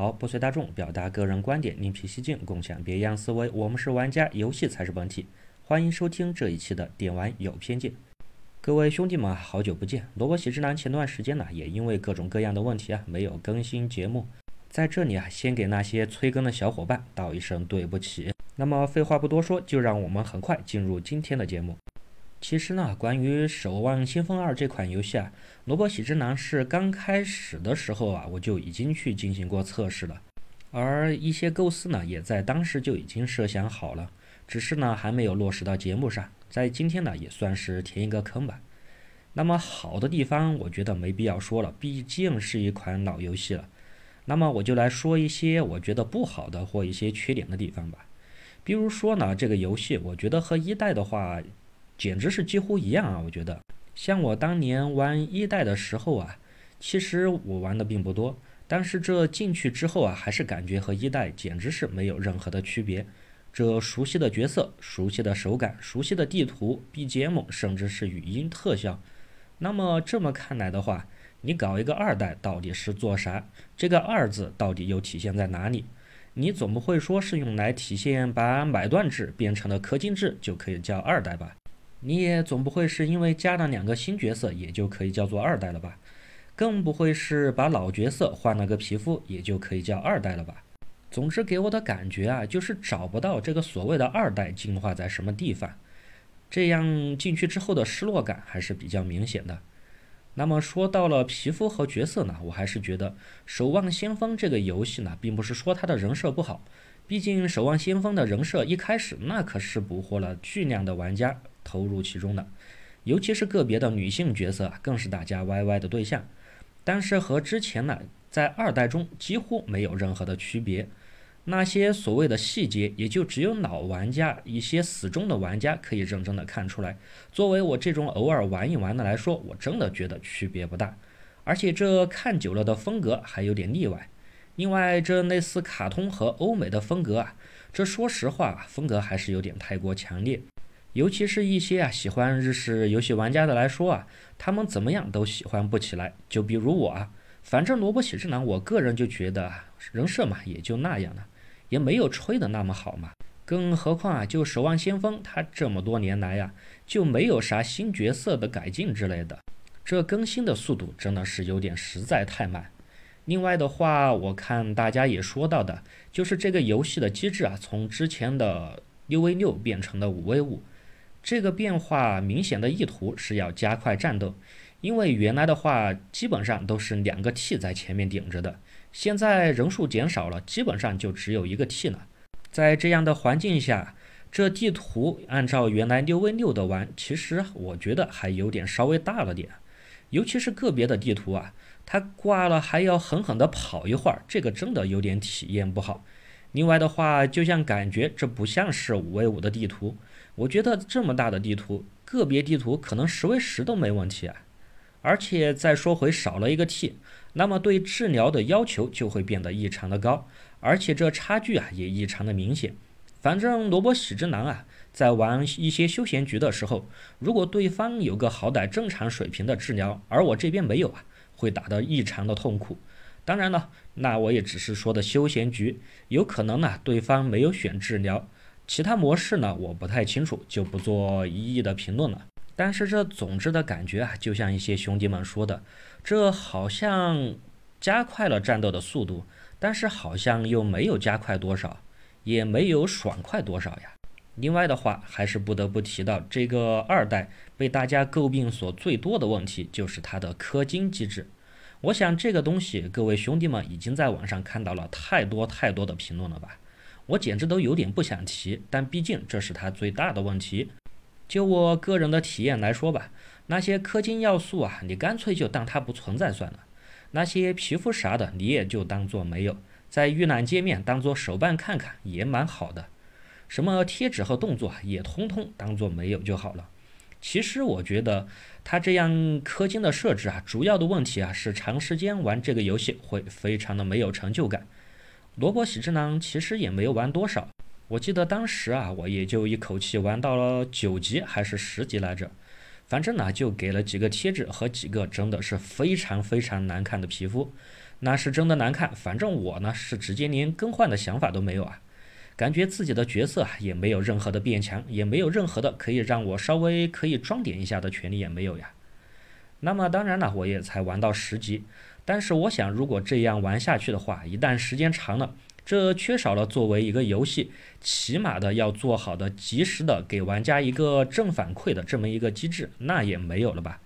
好，不随大众，表达个人观点，另辟蹊径，共享别样思维。我们是玩家，游戏才是本体。欢迎收听这一期的《点玩有偏见》。各位兄弟们，好久不见！萝卜喜之男前段时间呢，也因为各种各样的问题啊，没有更新节目。在这里啊，先给那些催更的小伙伴道一声对不起。那么废话不多说，就让我们很快进入今天的节目。其实呢，关于《守望先锋二》这款游戏啊，萝卜喜之男是刚开始的时候啊，我就已经去进行过测试了，而一些构思呢，也在当时就已经设想好了，只是呢还没有落实到节目上。在今天呢，也算是填一个坑吧。那么好的地方，我觉得没必要说了，毕竟是一款老游戏了。那么我就来说一些我觉得不好的或一些缺点的地方吧。比如说呢，这个游戏我觉得和一代的话。简直是几乎一样啊！我觉得，像我当年玩一代的时候啊，其实我玩的并不多，但是这进去之后啊，还是感觉和一代简直是没有任何的区别。这熟悉的角色、熟悉的手感、熟悉的地图、BGM，甚至是语音特效。那么这么看来的话，你搞一个二代到底是做啥？这个“二”字到底又体现在哪里？你总不会说是用来体现把买断制变成了氪金制就可以叫二代吧？你也总不会是因为加了两个新角色，也就可以叫做二代了吧？更不会是把老角色换了个皮肤，也就可以叫二代了吧？总之给我的感觉啊，就是找不到这个所谓的二代进化在什么地方，这样进去之后的失落感还是比较明显的。那么说到了皮肤和角色呢，我还是觉得《守望先锋》这个游戏呢，并不是说它的人设不好，毕竟《守望先锋》的人设一开始那可是捕获了巨量的玩家。投入其中的，尤其是个别的女性角色啊，更是大家 YY 的对象。但是和之前呢，在二代中几乎没有任何的区别。那些所谓的细节，也就只有老玩家、一些死忠的玩家可以认真的看出来。作为我这种偶尔玩一玩的来说，我真的觉得区别不大。而且这看久了的风格还有点例外。另外，这类似卡通和欧美的风格啊，这说实话，风格还是有点太过强烈。尤其是一些啊喜欢日式游戏玩家的来说啊，他们怎么样都喜欢不起来。就比如我啊，反正萝卜喜之郎，我个人就觉得人设嘛也就那样了，也没有吹的那么好嘛。更何况啊，就守望先锋，他这么多年来呀，就没有啥新角色的改进之类的，这更新的速度真的是有点实在太慢。另外的话，我看大家也说到的，就是这个游戏的机制啊，从之前的六 v 六变成了五 v 五。这个变化明显的意图是要加快战斗，因为原来的话基本上都是两个 T 在前面顶着的，现在人数减少了，基本上就只有一个 T 了。在这样的环境下，这地图按照原来六 v 六的玩，其实我觉得还有点稍微大了点，尤其是个别的地图啊，它挂了还要狠狠地跑一会儿，这个真的有点体验不好。另外的话，就像感觉这不像是五 v 五的地图。我觉得这么大的地图，个别地图可能十 v 十都没问题啊。而且再说回少了一个 T，那么对治疗的要求就会变得异常的高，而且这差距啊也异常的明显。反正萝卜喜之郎啊，在玩一些休闲局的时候，如果对方有个好歹正常水平的治疗，而我这边没有啊，会打得异常的痛苦。当然了，那我也只是说的休闲局，有可能呢对方没有选治疗。其他模式呢，我不太清楚，就不做一一的评论了。但是这总之的感觉啊，就像一些兄弟们说的，这好像加快了战斗的速度，但是好像又没有加快多少，也没有爽快多少呀。另外的话，还是不得不提到这个二代被大家诟病所最多的问题，就是它的氪金机制。我想这个东西，各位兄弟们已经在网上看到了太多太多的评论了吧。我简直都有点不想提，但毕竟这是它最大的问题。就我个人的体验来说吧，那些氪金要素啊，你干脆就当它不存在算了。那些皮肤啥的，你也就当做没有，在预览界面当做手办看看也蛮好的。什么贴纸和动作也通通当做没有就好了。其实我觉得它这样氪金的设置啊，主要的问题啊是长时间玩这个游戏会非常的没有成就感。萝卜喜之郎其实也没有玩多少，我记得当时啊，我也就一口气玩到了九级还是十级来着，反正呢就给了几个贴纸和几个真的是非常非常难看的皮肤。那是真的难看。反正我呢是直接连更换的想法都没有啊，感觉自己的角色也没有任何的变强，也没有任何的可以让我稍微可以装点一下的权利也没有呀。那么当然了，我也才玩到十级，但是我想如果这样玩下去的话，一旦时间长了，这缺少了作为一个游戏起码的要做好的及时的给玩家一个正反馈的这么一个机制，那也没有了吧？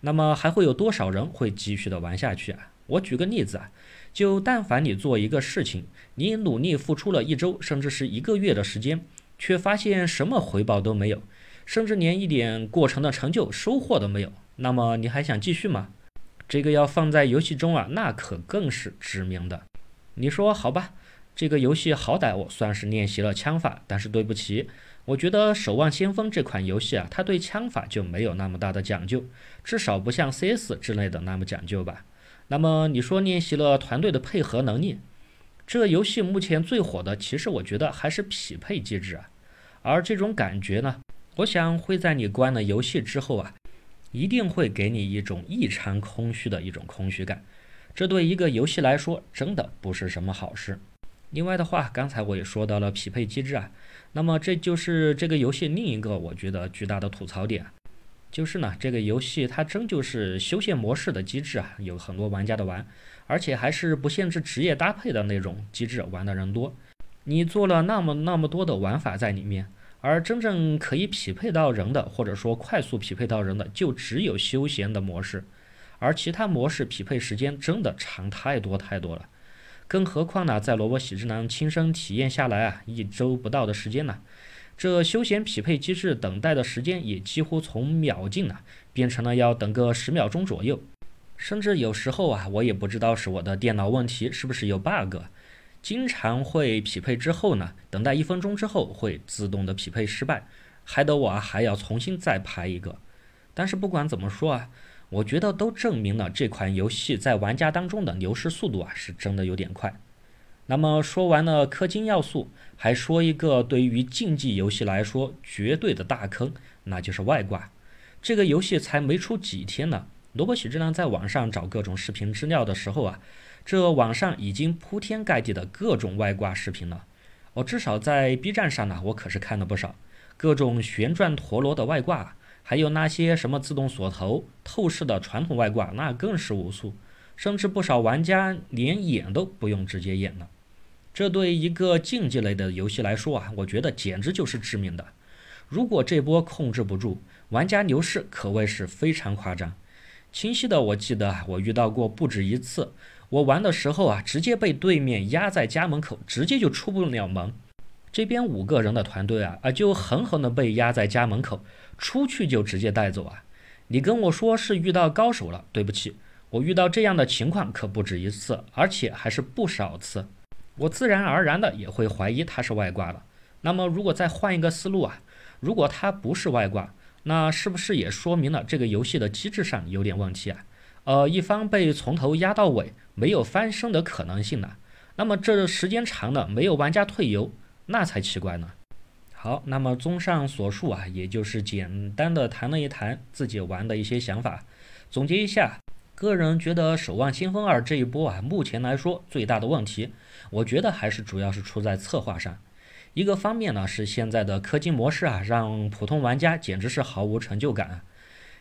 那么还会有多少人会继续的玩下去啊？我举个例子啊，就但凡你做一个事情，你努力付出了一周甚至是一个月的时间，却发现什么回报都没有，甚至连一点过程的成就收获都没有，那么你还想继续吗？这个要放在游戏中啊，那可更是致命的。你说好吧，这个游戏好歹我算是练习了枪法，但是对不起。我觉得《守望先锋》这款游戏啊，它对枪法就没有那么大的讲究，至少不像 CS 之类的那么讲究吧。那么你说练习了团队的配合能力，这游戏目前最火的，其实我觉得还是匹配机制啊。而这种感觉呢，我想会在你关了游戏之后啊，一定会给你一种异常空虚的一种空虚感。这对一个游戏来说，真的不是什么好事。另外的话，刚才我也说到了匹配机制啊。那么这就是这个游戏另一个我觉得巨大的吐槽点，就是呢，这个游戏它真就是休闲模式的机制啊，有很多玩家的玩，而且还是不限制职业搭配的那种机制，玩的人多。你做了那么那么多的玩法在里面，而真正可以匹配到人的，或者说快速匹配到人的，就只有休闲的模式，而其他模式匹配时间真的长太多太多了。更何况呢，在萝卜喜之郎亲身体验下来啊，一周不到的时间呢，这休闲匹配机制等待的时间也几乎从秒进啊，变成了要等个十秒钟左右，甚至有时候啊，我也不知道是我的电脑问题，是不是有 bug，经常会匹配之后呢，等待一分钟之后会自动的匹配失败，害得我啊还要重新再排一个。但是不管怎么说啊。我觉得都证明了这款游戏在玩家当中的流失速度啊，是真的有点快。那么说完了氪金要素，还说一个对于竞技游戏来说绝对的大坑，那就是外挂。这个游戏才没出几天呢，萝卜喜之郎在网上找各种视频资料的时候啊，这网上已经铺天盖地的各种外挂视频了。我至少在 B 站上呢，我可是看了不少各种旋转陀螺的外挂。还有那些什么自动锁头、透视的传统外挂，那更是无数，甚至不少玩家连演都不用直接演了。这对一个竞技类的游戏来说啊，我觉得简直就是致命的。如果这波控制不住，玩家流失可谓是非常夸张。清晰的，我记得我遇到过不止一次，我玩的时候啊，直接被对面压在家门口，直接就出不了门。这边五个人的团队啊啊，就狠狠的被压在家门口。出去就直接带走啊！你跟我说是遇到高手了，对不起，我遇到这样的情况可不止一次，而且还是不少次。我自然而然的也会怀疑他是外挂了。那么如果再换一个思路啊，如果他不是外挂，那是不是也说明了这个游戏的机制上有点问题啊？呃，一方被从头压到尾，没有翻身的可能性呢？那么这时间长了没有玩家退游，那才奇怪呢。好，那么综上所述啊，也就是简单的谈了一谈自己玩的一些想法。总结一下，个人觉得《守望先锋二》这一波啊，目前来说最大的问题，我觉得还是主要是出在策划上。一个方面呢，是现在的氪金模式啊，让普通玩家简直是毫无成就感。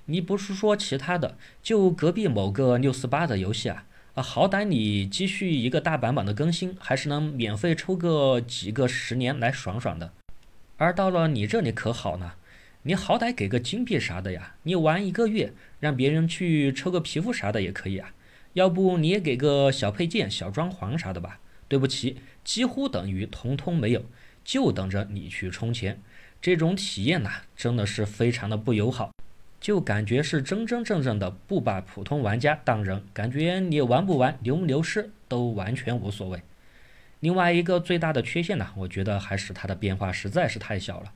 你不是说其他的，就隔壁某个六四八的游戏啊，啊，好歹你继续一个大版本的更新，还是能免费抽个几个十年来爽爽的。而到了你这里可好呢？你好歹给个金币啥的呀！你玩一个月，让别人去抽个皮肤啥的也可以啊。要不你也给个小配件、小装潢啥的吧？对不起，几乎等于通通没有，就等着你去充钱。这种体验呐，真的是非常的不友好，就感觉是真真正正的不把普通玩家当人，感觉你玩不玩、流不流失都完全无所谓。另外一个最大的缺陷呢，我觉得还是它的变化实在是太小了。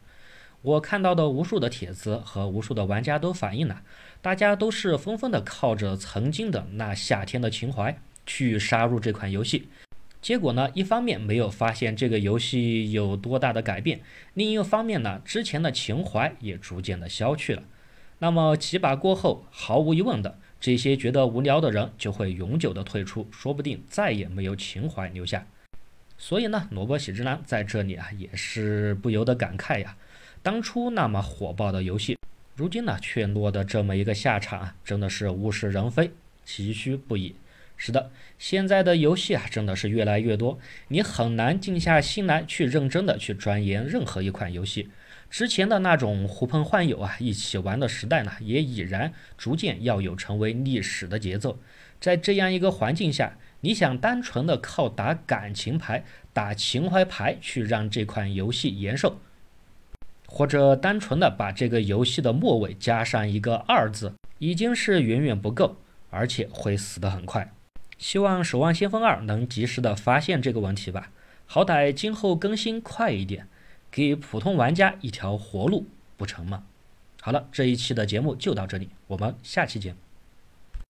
我看到的无数的帖子和无数的玩家都反映了，大家都是纷纷的靠着曾经的那夏天的情怀去杀入这款游戏，结果呢，一方面没有发现这个游戏有多大的改变，另一方面呢，之前的情怀也逐渐的消去了。那么几把过后，毫无疑问的，这些觉得无聊的人就会永久的退出，说不定再也没有情怀留下。所以呢，萝卜喜之郎在这里啊也是不由得感慨呀，当初那么火爆的游戏，如今呢却落得这么一个下场，真的是物是人非，唏嘘不已。是的，现在的游戏啊真的是越来越多，你很难静下心来去认真的去钻研任何一款游戏。之前的那种呼朋唤友啊一起玩的时代呢，也已然逐渐要有成为历史的节奏。在这样一个环境下，你想单纯的靠打感情牌、打情怀牌去让这款游戏延寿，或者单纯的把这个游戏的末尾加上一个二字，已经是远远不够，而且会死得很快。希望《守望先锋二》能及时的发现这个问题吧，好歹今后更新快一点。给普通玩家一条活路，不成吗？好了，这一期的节目就到这里，我们下期见。